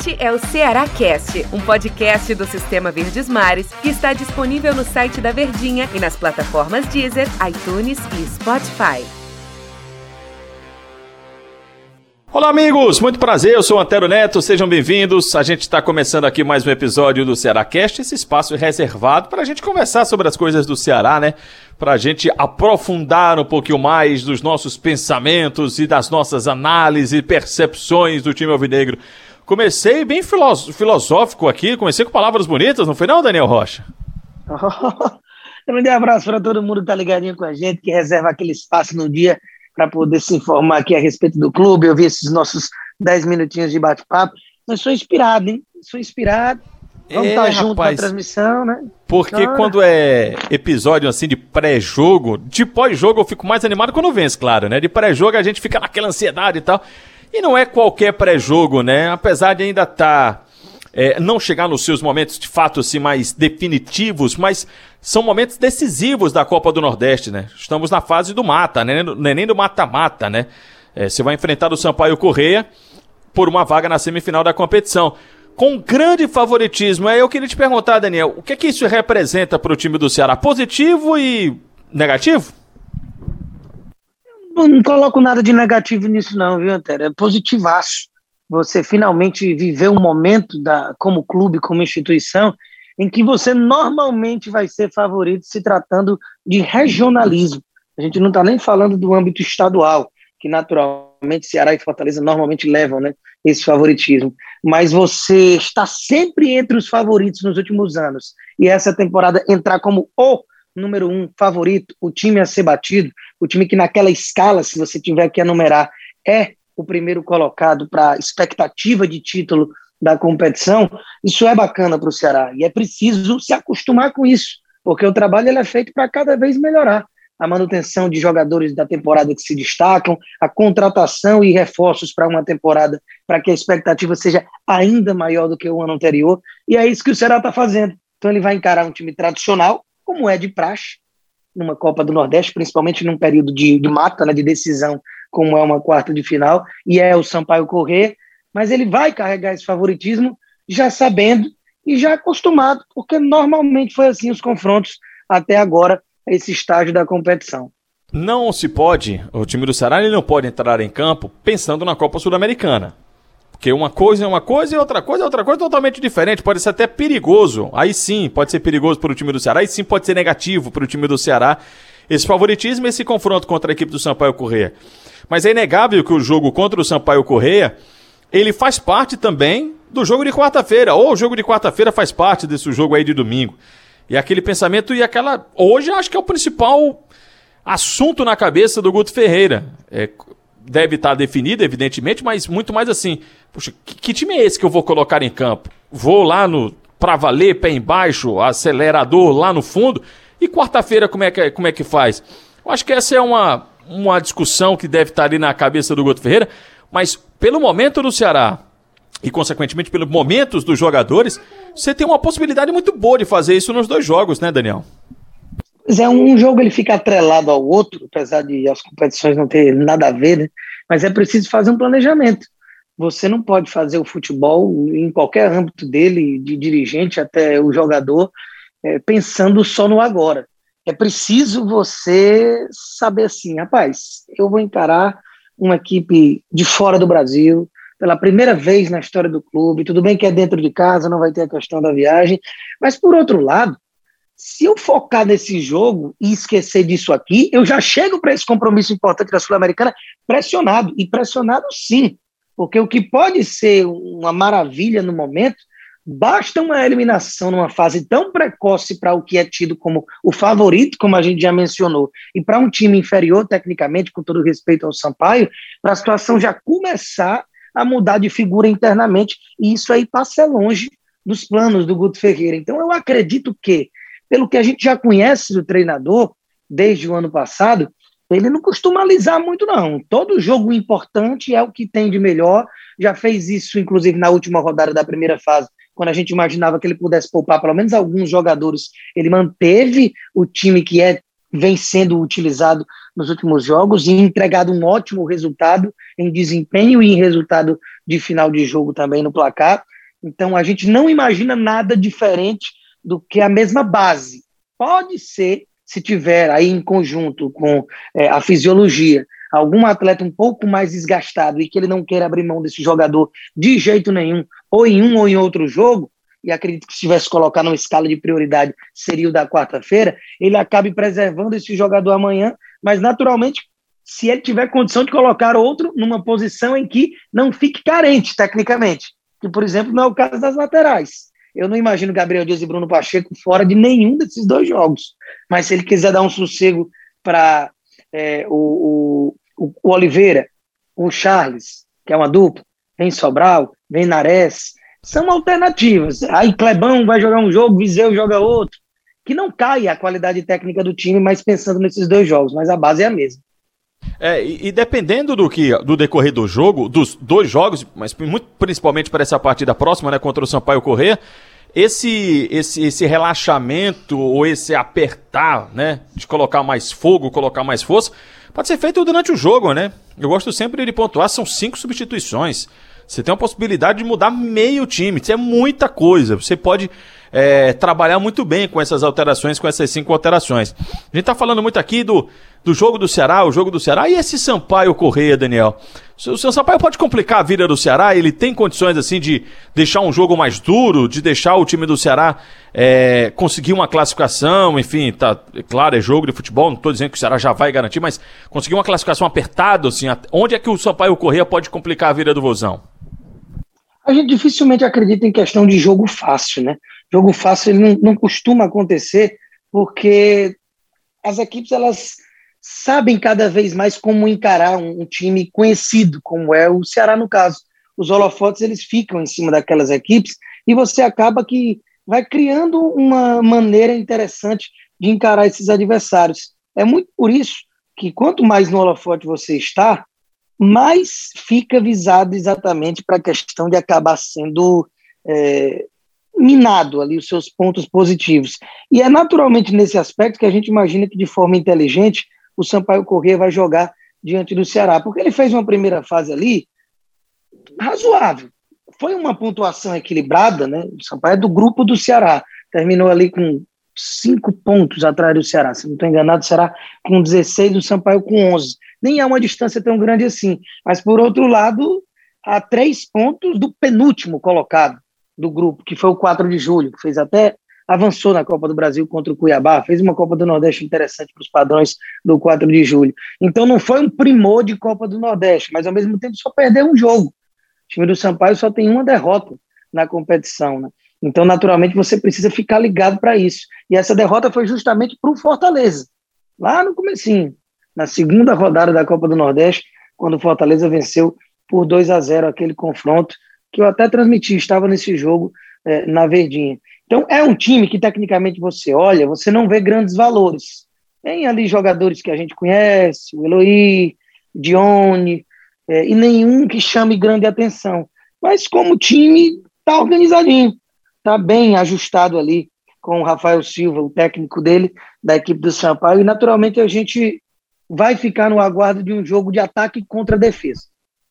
Este é o Ceará Cast, um podcast do Sistema Verdes Mares que está disponível no site da Verdinha e nas plataformas Deezer, iTunes e Spotify. Olá, amigos! Muito prazer, eu sou o Antero Neto, sejam bem-vindos. A gente está começando aqui mais um episódio do Ceará Cast, esse espaço reservado para a gente conversar sobre as coisas do Ceará, né? Para a gente aprofundar um pouquinho mais dos nossos pensamentos e das nossas análises e percepções do time alvinegro. Comecei bem filosófico aqui, comecei com palavras bonitas, não foi não, Daniel Rocha? grande abraço para todo mundo que tá ligadinho com a gente, que reserva aquele espaço no dia para poder se informar aqui a respeito do clube, ouvir esses nossos 10 minutinhos de bate-papo. Eu sou inspirado, hein? Sou inspirado. Vamos estar é, tá junto rapaz, na transmissão, né? Porque quando é episódio assim de pré-jogo, de pós-jogo eu fico mais animado quando vence, claro, né? De pré-jogo a gente fica naquela ansiedade e tal. E não é qualquer pré-jogo, né? Apesar de ainda estar. Tá, é, não chegar nos seus momentos de fato assim mais definitivos, mas são momentos decisivos da Copa do Nordeste, né? Estamos na fase do mata, né? Nem do mata-mata, né? É, você vai enfrentar o Sampaio Correia por uma vaga na semifinal da competição. Com grande favoritismo. Aí eu queria te perguntar, Daniel, o que é que isso representa para o time do Ceará? Positivo e negativo? Não, coloco nada de negativo nisso, não, viu, Antero? É positivaço. Você finalmente viver um momento da, como clube, como instituição, em que você normalmente vai ser favorito se tratando de regionalismo. A gente não está nem falando do âmbito estadual, que naturalmente Ceará e Fortaleza normalmente levam né, esse favoritismo. Mas você está sempre entre os favoritos nos últimos anos. E essa temporada entrar como o número um favorito, o time a ser batido, o time que naquela escala, se você tiver que enumerar, é o primeiro colocado para expectativa de título da competição, isso é bacana para o Ceará e é preciso se acostumar com isso, porque o trabalho ele é feito para cada vez melhorar. A manutenção de jogadores da temporada que se destacam, a contratação e reforços para uma temporada para que a expectativa seja ainda maior do que o ano anterior, e é isso que o Ceará está fazendo. Então ele vai encarar um time tradicional, como é de praxe, numa Copa do Nordeste, principalmente num período de, de mata, né, de decisão, como é uma quarta de final, e é o Sampaio Correr, mas ele vai carregar esse favoritismo já sabendo e já acostumado, porque normalmente foi assim os confrontos até agora, esse estágio da competição. Não se pode, o time do Ceará ele não pode entrar em campo pensando na Copa Sul-Americana. Porque uma coisa é uma coisa e outra coisa é outra coisa totalmente diferente. Pode ser até perigoso. Aí sim, pode ser perigoso para o time do Ceará. Aí sim pode ser negativo para o time do Ceará. Esse favoritismo, esse confronto contra a equipe do Sampaio Correia. Mas é inegável que o jogo contra o Sampaio Correia ele faz parte também do jogo de quarta-feira, ou o jogo de quarta-feira faz parte desse jogo aí de domingo. E aquele pensamento e aquela. Hoje acho que é o principal assunto na cabeça do Guto Ferreira. É, deve estar definido, evidentemente, mas muito mais assim. Poxa, que, que, time é esse que eu vou colocar em campo? Vou lá no. Pra valer, pé embaixo, acelerador lá no fundo. E quarta-feira como, é que, como é que faz? Eu acho que essa é uma, uma discussão que deve estar ali na cabeça do Guto Ferreira. Mas pelo momento do Ceará e, consequentemente, pelos momentos dos jogadores, você tem uma possibilidade muito boa de fazer isso nos dois jogos, né, Daniel? Pois é, um jogo ele fica atrelado ao outro, apesar de as competições não ter nada a ver, né? Mas é preciso fazer um planejamento. Você não pode fazer o futebol em qualquer âmbito dele, de dirigente até o jogador, é, pensando só no agora. É preciso você saber assim, rapaz, eu vou encarar uma equipe de fora do Brasil, pela primeira vez na história do clube. Tudo bem que é dentro de casa, não vai ter a questão da viagem, mas por outro lado, se eu focar nesse jogo e esquecer disso aqui, eu já chego para esse compromisso importante da Sul-Americana pressionado, e pressionado sim, porque o que pode ser uma maravilha no momento Basta uma eliminação numa fase tão precoce para o que é tido como o favorito, como a gente já mencionou, e para um time inferior tecnicamente, com todo respeito ao Sampaio, para a situação já começar a mudar de figura internamente, e isso aí passa longe dos planos do Guto Ferreira. Então eu acredito que, pelo que a gente já conhece do treinador desde o ano passado, ele não costuma alisar muito, não. Todo jogo importante é o que tem de melhor. Já fez isso, inclusive, na última rodada da primeira fase quando a gente imaginava que ele pudesse poupar pelo menos alguns jogadores, ele manteve o time que é vem sendo utilizado nos últimos jogos e entregado um ótimo resultado em desempenho e em resultado de final de jogo também no placar. Então a gente não imagina nada diferente do que a mesma base. Pode ser, se tiver aí em conjunto com é, a fisiologia, algum atleta um pouco mais desgastado e que ele não queira abrir mão desse jogador de jeito nenhum, ou em um ou em outro jogo, e acredito que se tivesse colocar numa escala de prioridade seria o da quarta-feira, ele acabe preservando esse jogador amanhã, mas naturalmente, se ele tiver condição de colocar outro numa posição em que não fique carente tecnicamente, que por exemplo não é o caso das laterais. Eu não imagino Gabriel Dias e Bruno Pacheco fora de nenhum desses dois jogos, mas se ele quiser dar um sossego para é, o, o, o Oliveira, o Charles, que é uma dupla, vem Sobral, vem Nares, são alternativas. Aí Clebão vai jogar um jogo, Viseu joga outro. Que não cai a qualidade técnica do time, mas pensando nesses dois jogos, mas a base é a mesma. É, e, e, dependendo do que do decorrer do jogo, dos dois jogos, mas muito principalmente para essa partida próxima, né, contra o Sampaio Corrêa, esse, esse, esse relaxamento ou esse apertar, né, de colocar mais fogo, colocar mais força, pode ser feito durante o jogo, né? Eu gosto sempre de pontuar, são cinco substituições. Você tem a possibilidade de mudar meio time. Isso é muita coisa. Você pode é, trabalhar muito bem com essas alterações, com essas cinco alterações. A gente está falando muito aqui do, do jogo do Ceará, o jogo do Ceará. E esse Sampaio Correia, Daniel? O seu Sampaio pode complicar a vida do Ceará? Ele tem condições assim de deixar um jogo mais duro, de deixar o time do Ceará é, conseguir uma classificação, enfim, tá, claro, é jogo de futebol, não estou dizendo que o Ceará já vai garantir, mas conseguir uma classificação apertada, assim, onde é que o Sampaio Correia pode complicar a vida do Vozão? A gente dificilmente acredita em questão de jogo fácil, né? Jogo fácil ele não, não costuma acontecer porque as equipes elas sabem cada vez mais como encarar um, um, time conhecido, como é o Ceará no caso. Os holofotes eles ficam em cima daquelas equipes e você acaba que vai criando uma maneira interessante de encarar esses adversários. É muito por isso que quanto mais no holofote você está, mais fica visado exatamente para a questão de acabar sendo é, minado ali os seus pontos positivos. E é naturalmente nesse aspecto que a gente imagina que de forma inteligente o Sampaio Corrêa vai jogar diante do Ceará, porque ele fez uma primeira fase ali razoável. Foi uma pontuação equilibrada, né? O Sampaio é do grupo do Ceará, terminou ali com cinco pontos atrás do Ceará. Se não estou enganado, será com 16, o Sampaio com 11. Nem é uma distância tão grande assim. Mas, por outro lado, há três pontos do penúltimo colocado do grupo, que foi o 4 de julho, que fez até avançou na Copa do Brasil contra o Cuiabá, fez uma Copa do Nordeste interessante para os padrões do 4 de julho. Então não foi um primor de Copa do Nordeste, mas ao mesmo tempo só perdeu um jogo. O time do Sampaio só tem uma derrota na competição, né? Então, naturalmente, você precisa ficar ligado para isso. E essa derrota foi justamente para o Fortaleza, lá no comecinho, na segunda rodada da Copa do Nordeste, quando o Fortaleza venceu por 2 a 0 aquele confronto, que eu até transmiti, estava nesse jogo é, na Verdinha. Então, é um time que, tecnicamente, você olha, você não vê grandes valores. Tem ali jogadores que a gente conhece, o Eloy, Dione, é, e nenhum que chame grande atenção. Mas, como time, está organizadinho está bem ajustado ali com o Rafael Silva, o técnico dele, da equipe do Sampaio, e naturalmente a gente vai ficar no aguardo de um jogo de ataque contra defesa.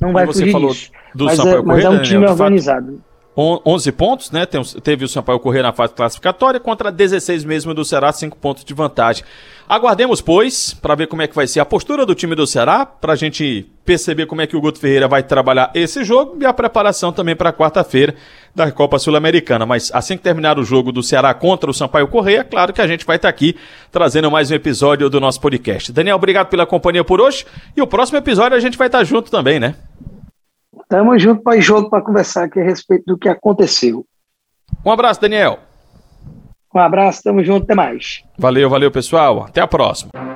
Não vai você falou disso. do mas Sampaio é, Correia, mas é um time Daniel, organizado. Fato, 11 pontos, né? teve o Sampaio correr na fase classificatória contra 16 mesmo do Ceará, 5 pontos de vantagem. Aguardemos, pois, para ver como é que vai ser a postura do time do Ceará, para a gente perceber como é que o Guto Ferreira vai trabalhar esse jogo e a preparação também para quarta-feira da Copa Sul-Americana. Mas assim que terminar o jogo do Ceará contra o Sampaio Correia, claro que a gente vai estar aqui trazendo mais um episódio do nosso podcast. Daniel, obrigado pela companhia por hoje e o próximo episódio a gente vai estar junto também, né? Estamos juntos para jogo para conversar aqui a respeito do que aconteceu. Um abraço, Daniel. Um abraço, tamo junto, até mais. Valeu, valeu, pessoal. Até a próxima.